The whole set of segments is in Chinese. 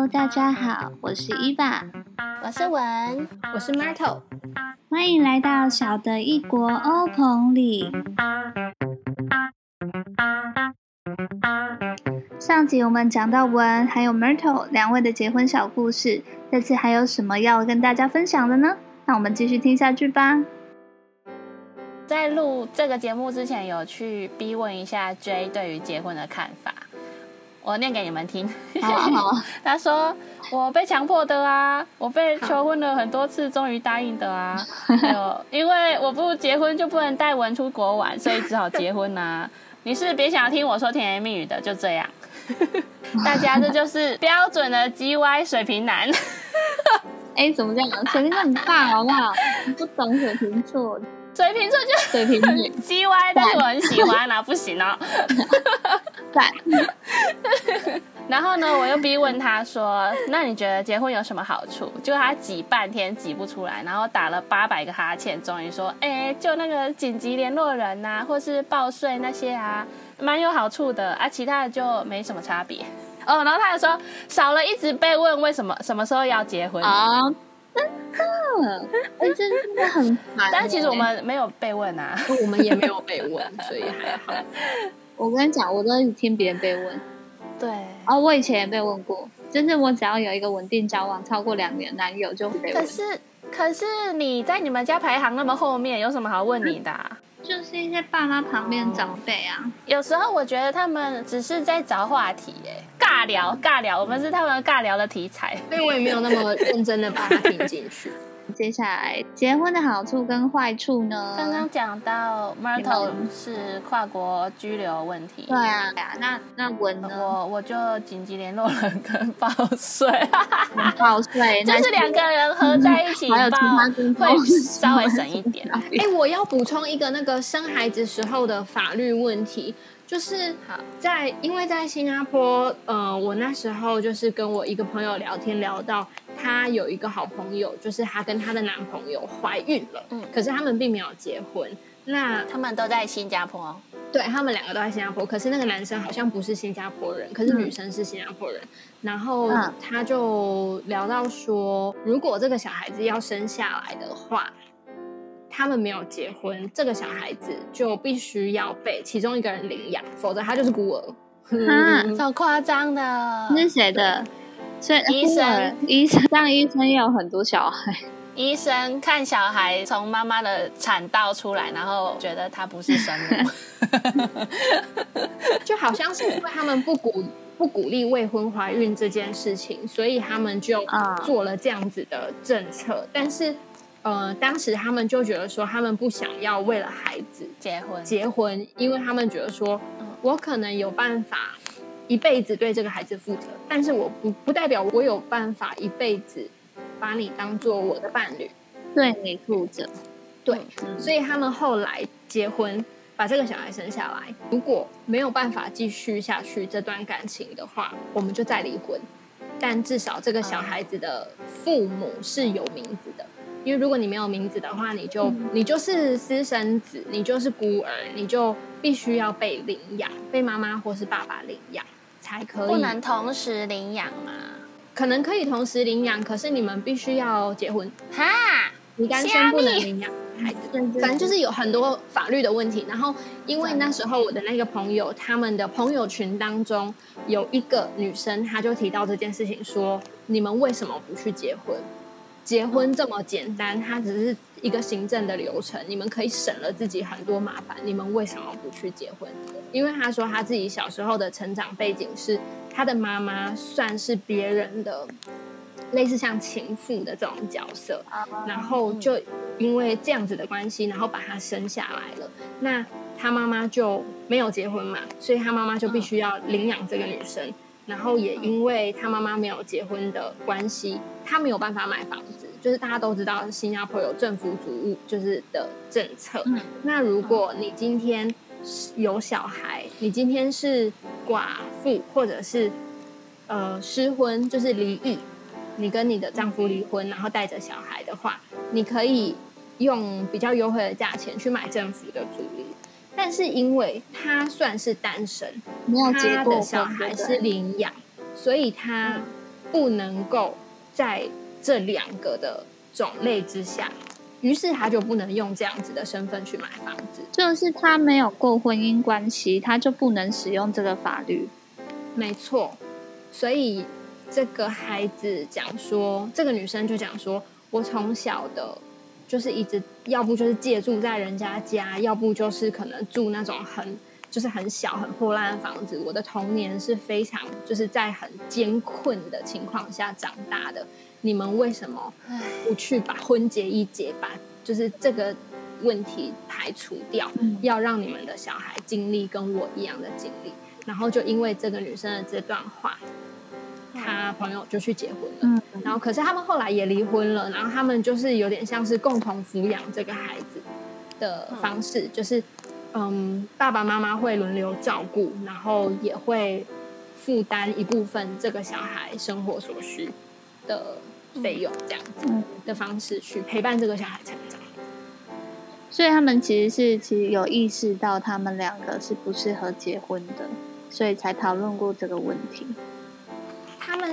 Hello，大家好，我是伊娃，我是文，我是 Myrtle，欢迎来到小的异国欧棚里。上集我们讲到文还有 Myrtle 两位的结婚小故事，这次还有什么要跟大家分享的呢？那我们继续听下去吧。在录这个节目之前，有去逼问一下 J 对于结婚的看法。我念给你们听。他说：“我被强迫的啊，我被求婚了很多次，终于答应的啊。还有因为我不结婚就不能带文出国玩，所以只好结婚呐。你是别想听我说甜言蜜语的，就这样。大家这就是标准的 G Y 水平男。哎，怎么这样？水瓶座很大，好不好？你不懂水瓶座。”水瓶座就水瓶女，G Y，但是我很喜欢啊，不行哦。对。然后呢，我又逼问他说：“那你觉得结婚有什么好处？”就他挤半天挤不出来，然后打了八百个哈欠，终于说：“哎，就那个紧急联络人呐，或是报税那些啊，蛮有好处的啊，其他的就没什么差别。”哦，然后他又说：“少了一直被问为什么什么时候要结婚啊。”真的，哎，这真的很烦。但其实我们没有被问啊，我们也没有被问，所以还好。我跟你讲，我都是听别人被问。对，哦，我以前也被问过。真正我只要有一个稳定交往超过两年男友，就会被问。可是，可是你在你们家排行那么后面，有什么好问你的？就是一些爸妈旁边长辈啊，有时候我觉得他们只是在找话题，哎，尬聊尬聊，我们是他们尬聊的题材，所以我也没有那么认真的把它听进去。接下来结婚的好处跟坏处呢？刚刚讲到 Myrtle 是跨国居留问题。对啊，那那文呢？我我就紧急联络了跟报税，报税就是两个人合在一起报，会稍微省一点。哎，我要补充一个那个生孩子时候的法律问题。就是在，因为在新加坡，呃，我那时候就是跟我一个朋友聊天，聊到她有一个好朋友，就是她跟她的男朋友怀孕了，嗯，可是他们并没有结婚。那他们都在新加坡，对他们两个都在新加坡，可是那个男生好像不是新加坡人，可是女生是新加坡人。然后他就聊到说，如果这个小孩子要生下来的话。他们没有结婚，这个小孩子就必须要被其中一个人领养，否则他就是孤儿。嗯，好夸张的。是谁的？所以医生，医生当医生也有很多小孩。医生看小孩从妈妈的产道出来，然后觉得他不是生母，就好像是因为他们不鼓不鼓励未婚怀孕这件事情，所以他们就做了这样子的政策，但是。呃，当时他们就觉得说，他们不想要为了孩子结婚结婚，因为他们觉得说，我可能有办法一辈子对这个孩子负责，但是我不不代表我有办法一辈子把你当做我的伴侣，对你负责。对，所以他们后来结婚，把这个小孩生下来。如果没有办法继续下去这段感情的话，我们就再离婚。但至少这个小孩子的父母是有名字的。因为如果你没有名字的话，你就你就是私生子，你就是孤儿，你就必须要被领养，被妈妈或是爸爸领养才可以。不能同时领养吗？可能可以同时领养，可是你们必须要结婚。哈，你单身不能领养孩子，反正就是有很多法律的问题。然后，因为那时候我的那个朋友，他们的朋友群当中有一个女生，她就提到这件事情，说你们为什么不去结婚？结婚这么简单，它只是一个行政的流程，你们可以省了自己很多麻烦。你们为什么不去结婚？因为他说他自己小时候的成长背景是，他的妈妈算是别人的类似像情妇的这种角色，然后就因为这样子的关系，然后把他生下来了。那他妈妈就没有结婚嘛，所以他妈妈就必须要领养这个女生。然后也因为他妈妈没有结婚的关系，他没有办法买房子。就是大家都知道，新加坡有政府主义就是的政策。那如果你今天有小孩，你今天是寡妇或者是呃失婚，就是离异，你跟你的丈夫离婚，然后带着小孩的话，你可以用比较优惠的价钱去买政府的主力。但是因为他算是单身，他的小孩是领养，所以他不能够在这两个的种类之下，于是他就不能用这样子的身份去买房子。就是他没有过婚姻关系，他就不能使用这个法律。没错，所以这个孩子讲说，这个女生就讲说，我从小的，就是一直要不就是借住在人家家，要不就是可能住那种很就是很小很破烂的房子。我的童年是非常就是在很艰困的情况下长大的。你们为什么不去把婚结一结，把就是这个问题排除掉，要让你们的小孩经历跟我一样的经历？然后就因为这个女生的这段话，他朋友就去结婚了。然后可是他们后来也离婚了。然后他们就是有点像是共同抚养这个孩子的方式，就是嗯，爸爸妈妈会轮流照顾，然后也会负担一部分这个小孩生活所需的费用，这样子的方式去陪伴这个小孩成长。所以他们其实是其实有意识到他们两个是不适合结婚的。所以才讨论过这个问题。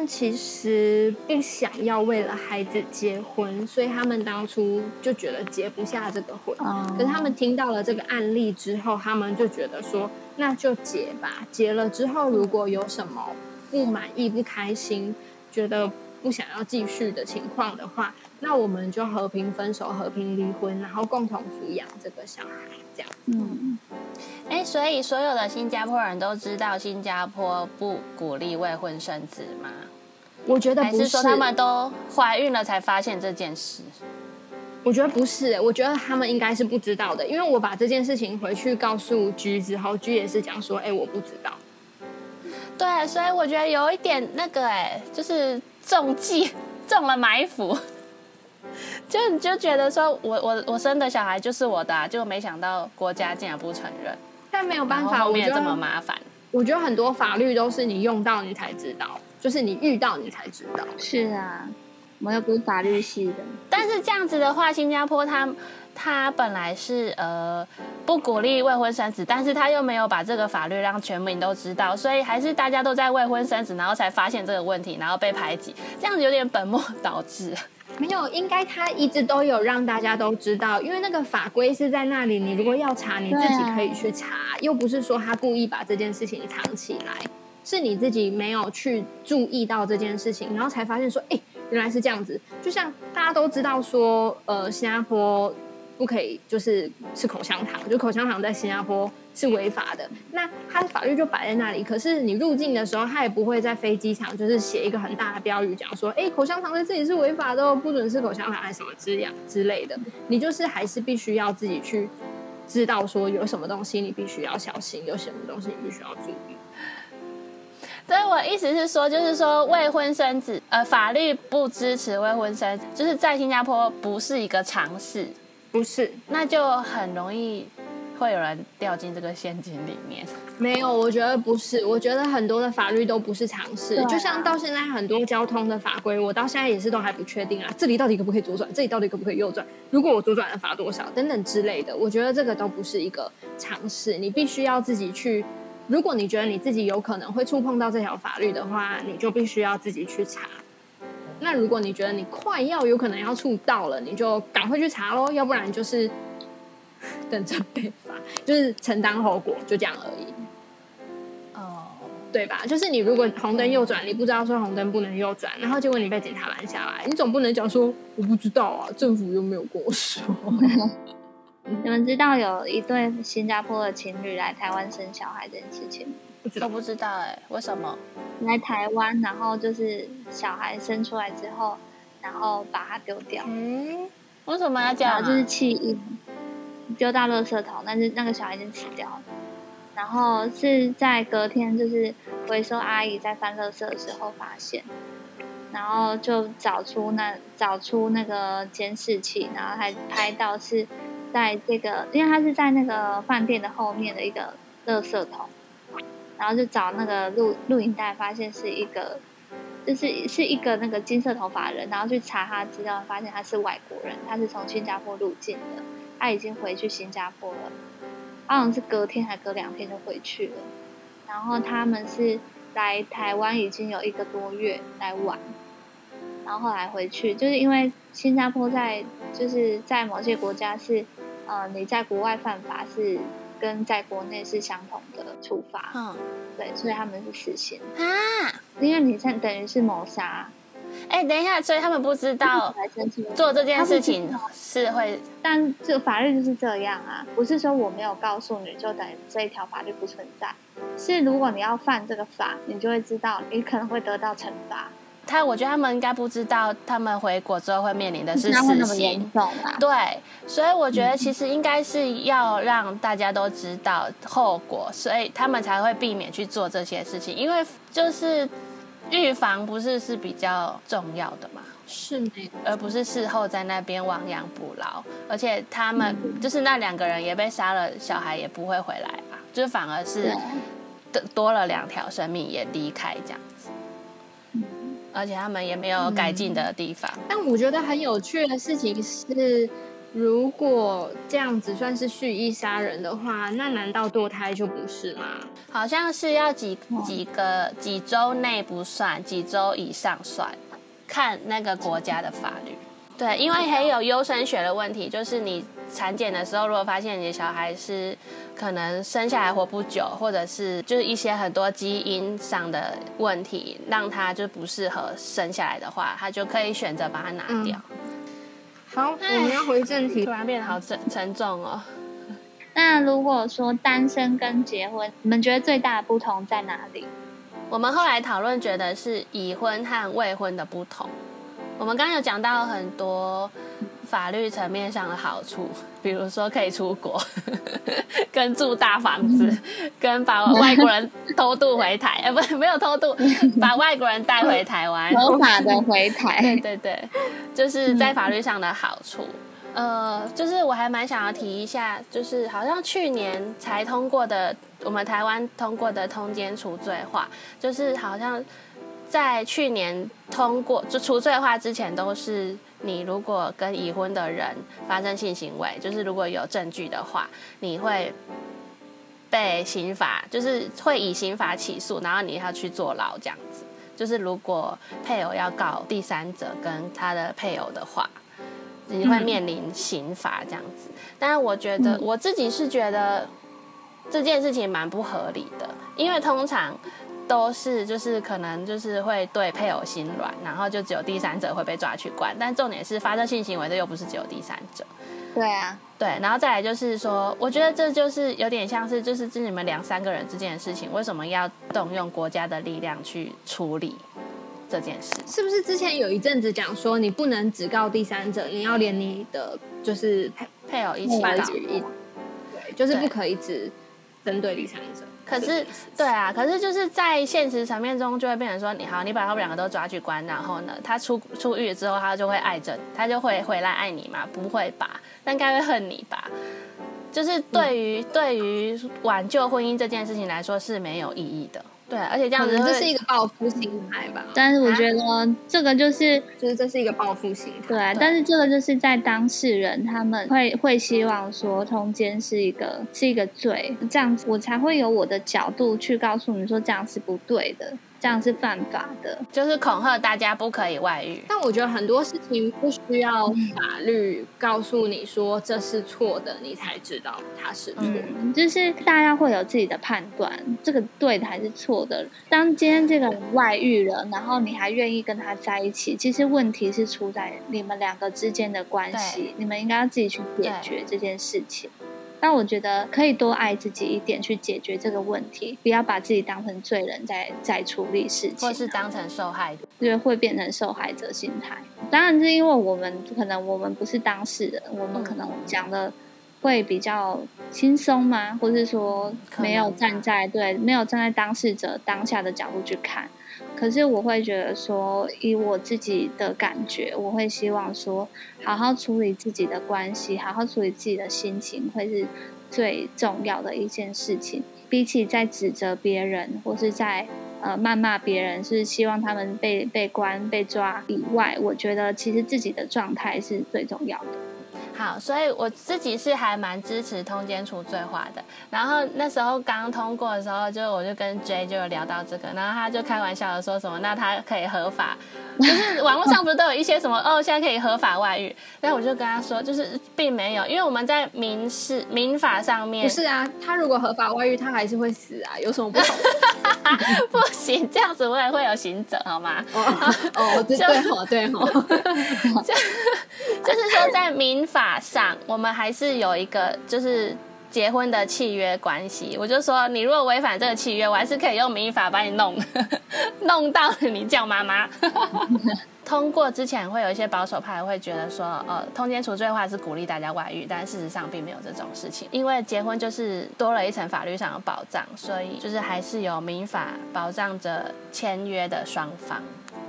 其实不想要为了孩子结婚，所以他们当初就觉得结不下这个婚。可是他们听到了这个案例之后，他们就觉得说，那就结吧。结了之后，如果有什么不满意、不开心，觉得不想要继续的情况的话，那我们就和平分手、和平离婚，然后共同抚养这个小孩，这样。嗯。哎，所以所有的新加坡人都知道新加坡不鼓励未婚生子吗？我觉得不是，说他们都怀孕了才发现这件事。我觉得不是，我觉得他们应该是不知道的，因为我把这件事情回去告诉居之后，居也是讲说，哎，我不知道。对，所以我觉得有一点那个，哎，就是中计 中了埋伏，就你就觉得说我我我生的小孩就是我的，就没想到国家竟然不承认。但没有办法，我觉得这么麻烦。我觉得很多法律都是你用到你才知道，就是你遇到你才知道。是啊，我们又不是法律系的。但是这样子的话，新加坡它它本来是呃不鼓励未婚生子，但是他又没有把这个法律让全民都知道，所以还是大家都在未婚生子，然后才发现这个问题，然后被排挤，这样子有点本末倒置。没有，应该他一直都有让大家都知道，因为那个法规是在那里。你如果要查，你自己可以去查，又不是说他故意把这件事情藏起来，是你自己没有去注意到这件事情，然后才发现说，哎，原来是这样子。就像大家都知道说，呃，新加坡不可以就是吃口香糖，就口香糖在新加坡。是违法的，那他的法律就摆在那里。可是你入境的时候，他也不会在飞机场就是写一个很大的标语，讲说：“哎，口香糖在这里是违法的，不准吃口香糖，还是什么之样之类的。”你就是还是必须要自己去知道说有什么东西你必须要小心，有什么东西你必须要注意。所以我意思是说，就是说未婚生子，呃，法律不支持未婚生，就是在新加坡不是一个常识，不是，那就很容易。会有人掉进这个陷阱里面？没有，我觉得不是。我觉得很多的法律都不是常识，就像到现在很多交通的法规，我到现在也是都还不确定啊。这里到底可不可以左转？这里到底可不可以右转？如果我左转了罚多少？等等之类的。我觉得这个都不是一个常识，你必须要自己去。如果你觉得你自己有可能会触碰到这条法律的话，你就必须要自己去查。那如果你觉得你快要有可能要触到了，你就赶快去查喽，要不然就是。等着被罚，就是承担后果，就这样而已。哦，对吧？就是你如果红灯右转，你不知道说红灯不能右转，然后结果你被警察拦下来，你总不能讲说我不知道啊，政府又没有跟我说。你们知道有一对新加坡的情侣来台湾生小孩这件事情吗？不知道，不知道哎，为什么来台湾？然后就是小孩生出来之后，然后把它丢掉。嗯，为什么要这样？就是弃婴。丢到垃圾桶，但是那个小孩已经死掉了。然后是在隔天，就是回收阿姨在翻垃圾的时候发现，然后就找出那找出那个监视器，然后还拍到是在这个，因为他是在那个饭店的后面的一个垃圾桶，然后就找那个录录影带，发现是一个，就是是一个那个金色头发人，然后去查他资料，发现他是外国人，他是从新加坡入境的。他已经回去新加坡了，好像是隔天还隔两天就回去了。然后他们是来台湾已经有一个多月来玩，然后后来回去，就是因为新加坡在就是在某些国家是，呃，你在国外犯法是跟在国内是相同的处罚，嗯，对，所以他们是死刑啊，因为你像等于是谋杀。哎，等一下，所以他们不知道做这件事情是会，但这法律就是这样啊，不是说我没有告诉你就等于这一条法律不存在，是如果你要犯这个法，你就会知道你可能会得到惩罚。他，我觉得他们应该不知道，他们回国之后会面临的是死刑。对，所以我觉得其实应该是要让大家都知道后果，所以他们才会避免去做这些事情，因为就是。预防不是是比较重要的嘛？是的，而不是事后在那边亡羊补牢。而且他们就是那两个人也被杀了，小孩也不会回来啊，就是反而是多多了两条生命也离开这样子。而且他们也没有改进的地方。但我觉得很有趣的事情是。如果这样子算是蓄意杀人的话，那难道堕胎就不是吗？好像是要几几个几周内不算，几周以上算，看那个国家的法律。对，因为还有优生学的问题，就是你产检的时候，如果发现你的小孩是可能生下来活不久，或者是就是一些很多基因上的问题，让他就不适合生下来的话，他就可以选择把它拿掉。好，我们要回正题。突然变得好沉沉重哦。那如果说单身跟结婚，你们觉得最大的不同在哪里？我们后来讨论，觉得是已婚和未婚的不同。我们刚刚有讲到很多。法律层面上的好处，比如说可以出国，跟住大房子，跟把外国人偷渡回台，哎，不，没有偷渡，把外国人带回台湾，合法的回台，对对对，就是在法律上的好处。呃，就是我还蛮想要提一下，就是好像去年才通过的，我们台湾通过的通奸除罪化，就是好像在去年通过就除罪化之前都是。你如果跟已婚的人发生性行为，就是如果有证据的话，你会被刑法，就是会以刑法起诉，然后你要去坐牢这样子。就是如果配偶要告第三者跟他的配偶的话，你会面临刑罚这样子。但是我觉得我自己是觉得这件事情蛮不合理的，因为通常。都是就是可能就是会对配偶心软，然后就只有第三者会被抓去关。但重点是发生性行为的又不是只有第三者。对啊，对，然后再来就是说，我觉得这就是有点像是就是这你们两三个人之间的事情，为什么要动用国家的力量去处理这件事？是不是之前有一阵子讲说你不能只告第三者，你要连你的就是配配偶一起告，对，就是不可以只针对第三者。可是，对啊，可是就是在现实层面中，就会变成说，你好，你把他们两个都抓去关，然后呢，他出出狱之后，他就会爱着，他就会回来爱你吗？不会吧，但应该会恨你吧？就是对于对于挽救婚姻这件事情来说是没有意义的。对，而且这样子这是一个报复心态吧？但是我觉得这个就是，就是这是一个报复心态。对，但是这个就是在当事人他们会会希望说通奸是一个是一个罪，这样子我才会有我的角度去告诉你说这样是不对的。这样是犯法的，就是恐吓大家不可以外遇。但我觉得很多事情不需要法律告诉你说这是错的，你才知道它是错。就是大家会有自己的判断，这个对的还是错的。当今天这个人外遇了，然后你还愿意跟他在一起，其实问题是出在你们两个之间的关系，你们应该要自己去解决这件事情。但我觉得可以多爱自己一点，去解决这个问题，不要把自己当成罪人在在处理事情，或是当成受害者，因为会变成受害者心态。当然是因为我们可能我们不是当事人，我们可能讲的会比较轻松吗？或是说没有站在对没有站在当事者当下的角度去看。可是我会觉得说，以我自己的感觉，我会希望说，好好处理自己的关系，好好处理自己的心情，会是最重要的一件事情。比起在指责别人，或是在呃谩骂别人，是希望他们被被关被抓以外，我觉得其实自己的状态是最重要的。好，所以我自己是还蛮支持通奸除罪化的。然后那时候刚通过的时候，就我就跟 J 就有聊到这个，然后他就开玩笑的说什么，那他可以合法，就是网络上不是都有一些什么哦，现在可以合法外遇？但我就跟他说，就是并没有，因为我们在民事民法上面不是啊，他如果合法外遇，他还是会死啊，有什么不同？不行，这样子我也会有刑责，好吗？哦，对对好对好，就 就是说在民法。上，我们还是有一个就是结婚的契约关系。我就说，你如果违反这个契约，我还是可以用民法把你弄 弄到你叫妈妈。通过之前会有一些保守派会觉得说，呃，通奸除罪化是鼓励大家外遇，但事实上并没有这种事情，因为结婚就是多了一层法律上的保障，所以就是还是有民法保障着签约的双方。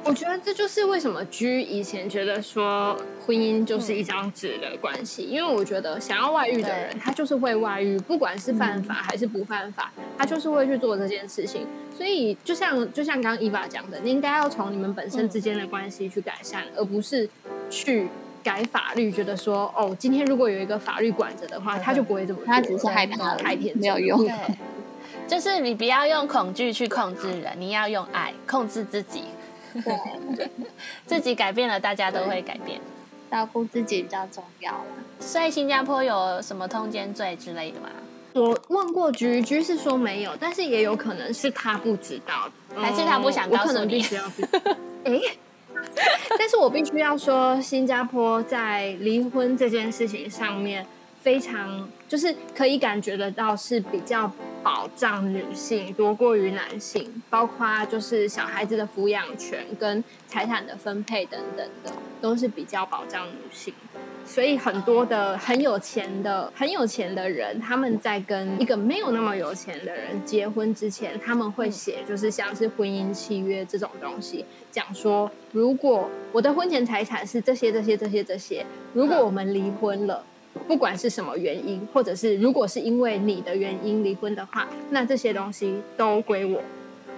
我觉得这就是为什么居以前觉得说婚姻就是一张纸的关系，因为我觉得想要外遇的人，他就是会外遇，不管是犯法还是不犯法，他就是会去做这件事情。所以就像就像刚刚伊娃讲的，你应该要从你们本身之间的关系去改善，而不是去改法律，觉得说哦，今天如果有一个法律管着的话，他就不会这么做。他只是害怕，太天没有用。就是你不要用恐惧去控制人，你要用爱控制自己。对，自己改变了，大家都会改变。照顾自己比较重要了。所以新加坡有什么通奸罪之类的吗？我问过居居是说没有，但是也有可能是他不知道，还是他不想告诉你。哎，但是我必须要说，新加坡在离婚这件事情上面。非常就是可以感觉得到是比较保障女性多过于男性，包括就是小孩子的抚养权跟财产的分配等等的，都是比较保障女性。所以很多的很有钱的很有钱的人，他们在跟一个没有那么有钱的人结婚之前，他们会写就是像是婚姻契约这种东西，讲说如果我的婚前财产是这些这些这些这些，如果我们离婚了。不管是什么原因，或者是如果是因为你的原因离婚的话，那这些东西都归我，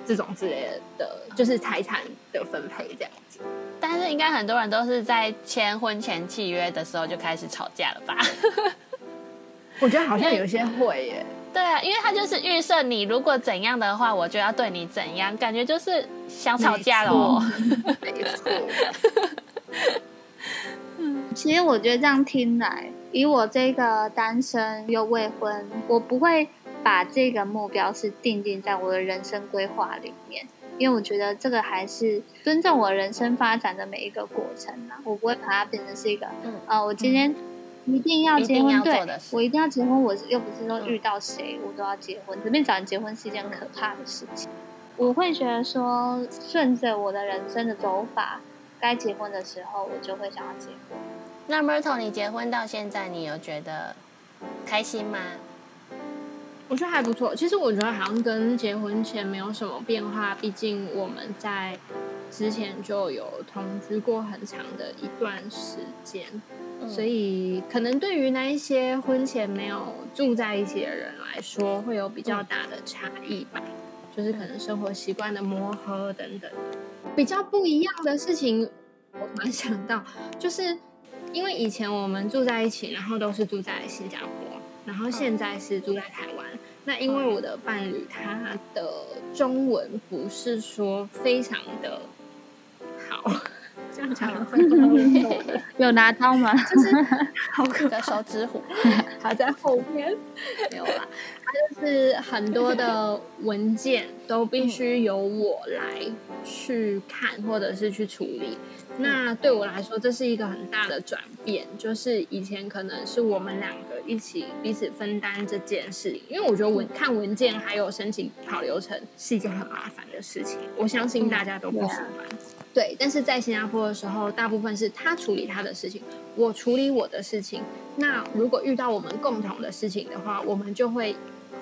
这种之类的，就是财产的分配这样子。但是应该很多人都是在签婚前契约的时候就开始吵架了吧？我觉得好像有些会耶。对啊，因为他就是预设你如果怎样的话，我就要对你怎样，感觉就是想吵架了哦。没错。其实我觉得这样听来，以我这个单身又未婚，我不会把这个目标是定定在我的人生规划里面，因为我觉得这个还是尊重我人生发展的每一个过程啊，我不会把它变成是一个，嗯呃，我今天一定要结婚，对我一定要结婚，我又不是说遇到谁我都要结婚，随便找人结婚是一件可怕的事情。我会觉得说，顺着我的人生的走法，该结婚的时候，我就会想要结婚。那 Myrtle，你结婚到现在，你有觉得开心吗？我觉得还不错。其实我觉得好像跟结婚前没有什么变化，毕竟我们在之前就有同居过很长的一段时间，所以可能对于那一些婚前没有住在一起的人来说，会有比较大的差异吧。就是可能生活习惯的磨合等等，比较不一样的事情，我突然想到就是。因为以前我们住在一起，然后都是住在新加坡，然后现在是住在台湾。那因为我的伴侣他的中文不是说非常的好，这样讲会有拿到吗？就是好可的手指虎还在后面，没有啦。他就是很多的文件都必须由我来去看或者是去处理。那对我来说，这是一个很大的转变，就是以前可能是我们两个一起彼此分担这件事，因为我觉得文看文件还有申请跑流程是一件很麻烦的事情，我相信大家都不喜欢。对，但是在新加坡的时候，大部分是他处理他的事情，我处理我的事情。那如果遇到我们共同的事情的话，我们就会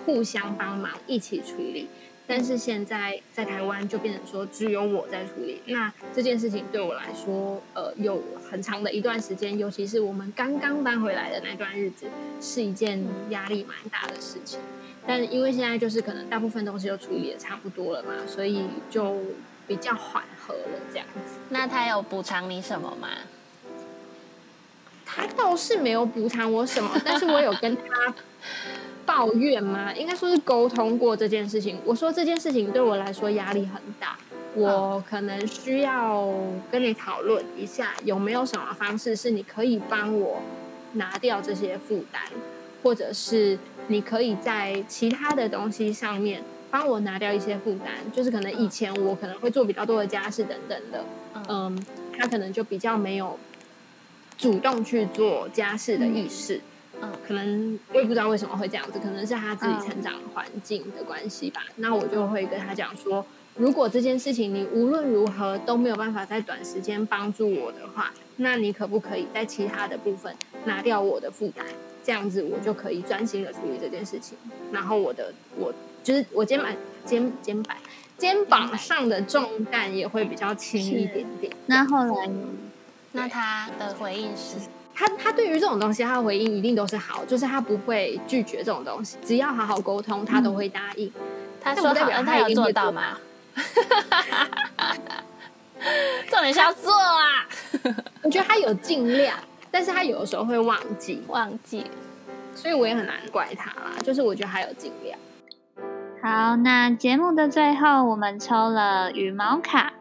互相帮忙一起处理。但是现在在台湾就变成说只有我在处理，那这件事情对我来说，呃，有很长的一段时间，尤其是我们刚刚搬回来的那段日子，是一件压力蛮大的事情。但因为现在就是可能大部分东西都处理的差不多了嘛，所以就比较缓和了这样子。那他有补偿你什么吗？他倒是没有补偿我什么，但是我有跟他抱怨吗？应该说是沟通过这件事情。我说这件事情对我来说压力很大，我可能需要跟你讨论一下，有没有什么方式是你可以帮我拿掉这些负担，或者是你可以在其他的东西上面帮我拿掉一些负担，就是可能以前我可能会做比较多的家事等等的，嗯，他可能就比较没有。主动去做家事的意识，嗯，可能我也不知道为什么会这样子，可能是他自己成长环境的关系吧。那我就会跟他讲说，如果这件事情你无论如何都没有办法在短时间帮助我的话，那你可不可以在其他的部分拿掉我的负担？这样子我就可以专心的处理这件事情，然后我的我就是我肩膀肩肩膀肩膀上的重担也会比较轻一点点。那后来。那他的回应是，他他对于这种东西，他的回应一定都是好，就是他不会拒绝这种东西，只要好好沟通，他都会答应。他说好，他有做到吗？重点是要做啊！我觉得他有尽量，但是他有的时候会忘记忘记，所以我也很难怪他啦。就是我觉得他有尽量。好，那节目的最后，我们抽了羽毛卡，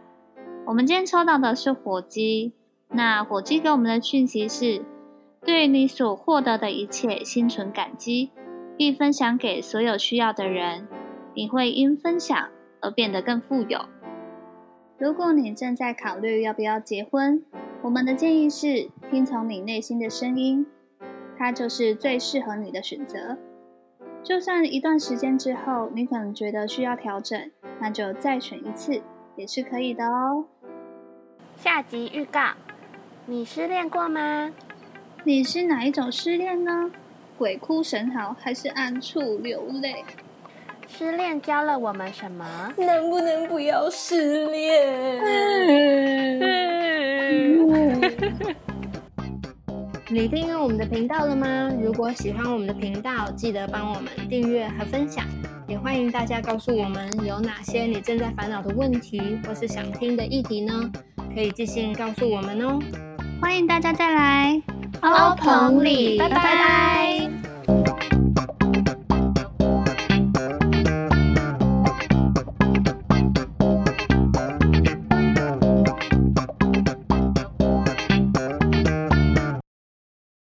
我们今天抽到的是火鸡。那火鸡给我们的讯息是：对你所获得的一切心存感激，并分享给所有需要的人。你会因分享而变得更富有。如果你正在考虑要不要结婚，我们的建议是听从你内心的声音，它就是最适合你的选择。就算一段时间之后你可能觉得需要调整，那就再选一次也是可以的哦。下集预告。你失恋过吗？你是哪一种失恋呢？鬼哭神嚎还是暗处流泪？失恋教了我们什么？能不能不要失恋？你订阅我们的频道了吗？如果喜欢我们的频道，记得帮我们订阅和分享。也欢迎大家告诉我们有哪些你正在烦恼的问题，或是想听的议题呢？可以寄信告诉我们哦。欢迎大家再来欧棚里，拜拜。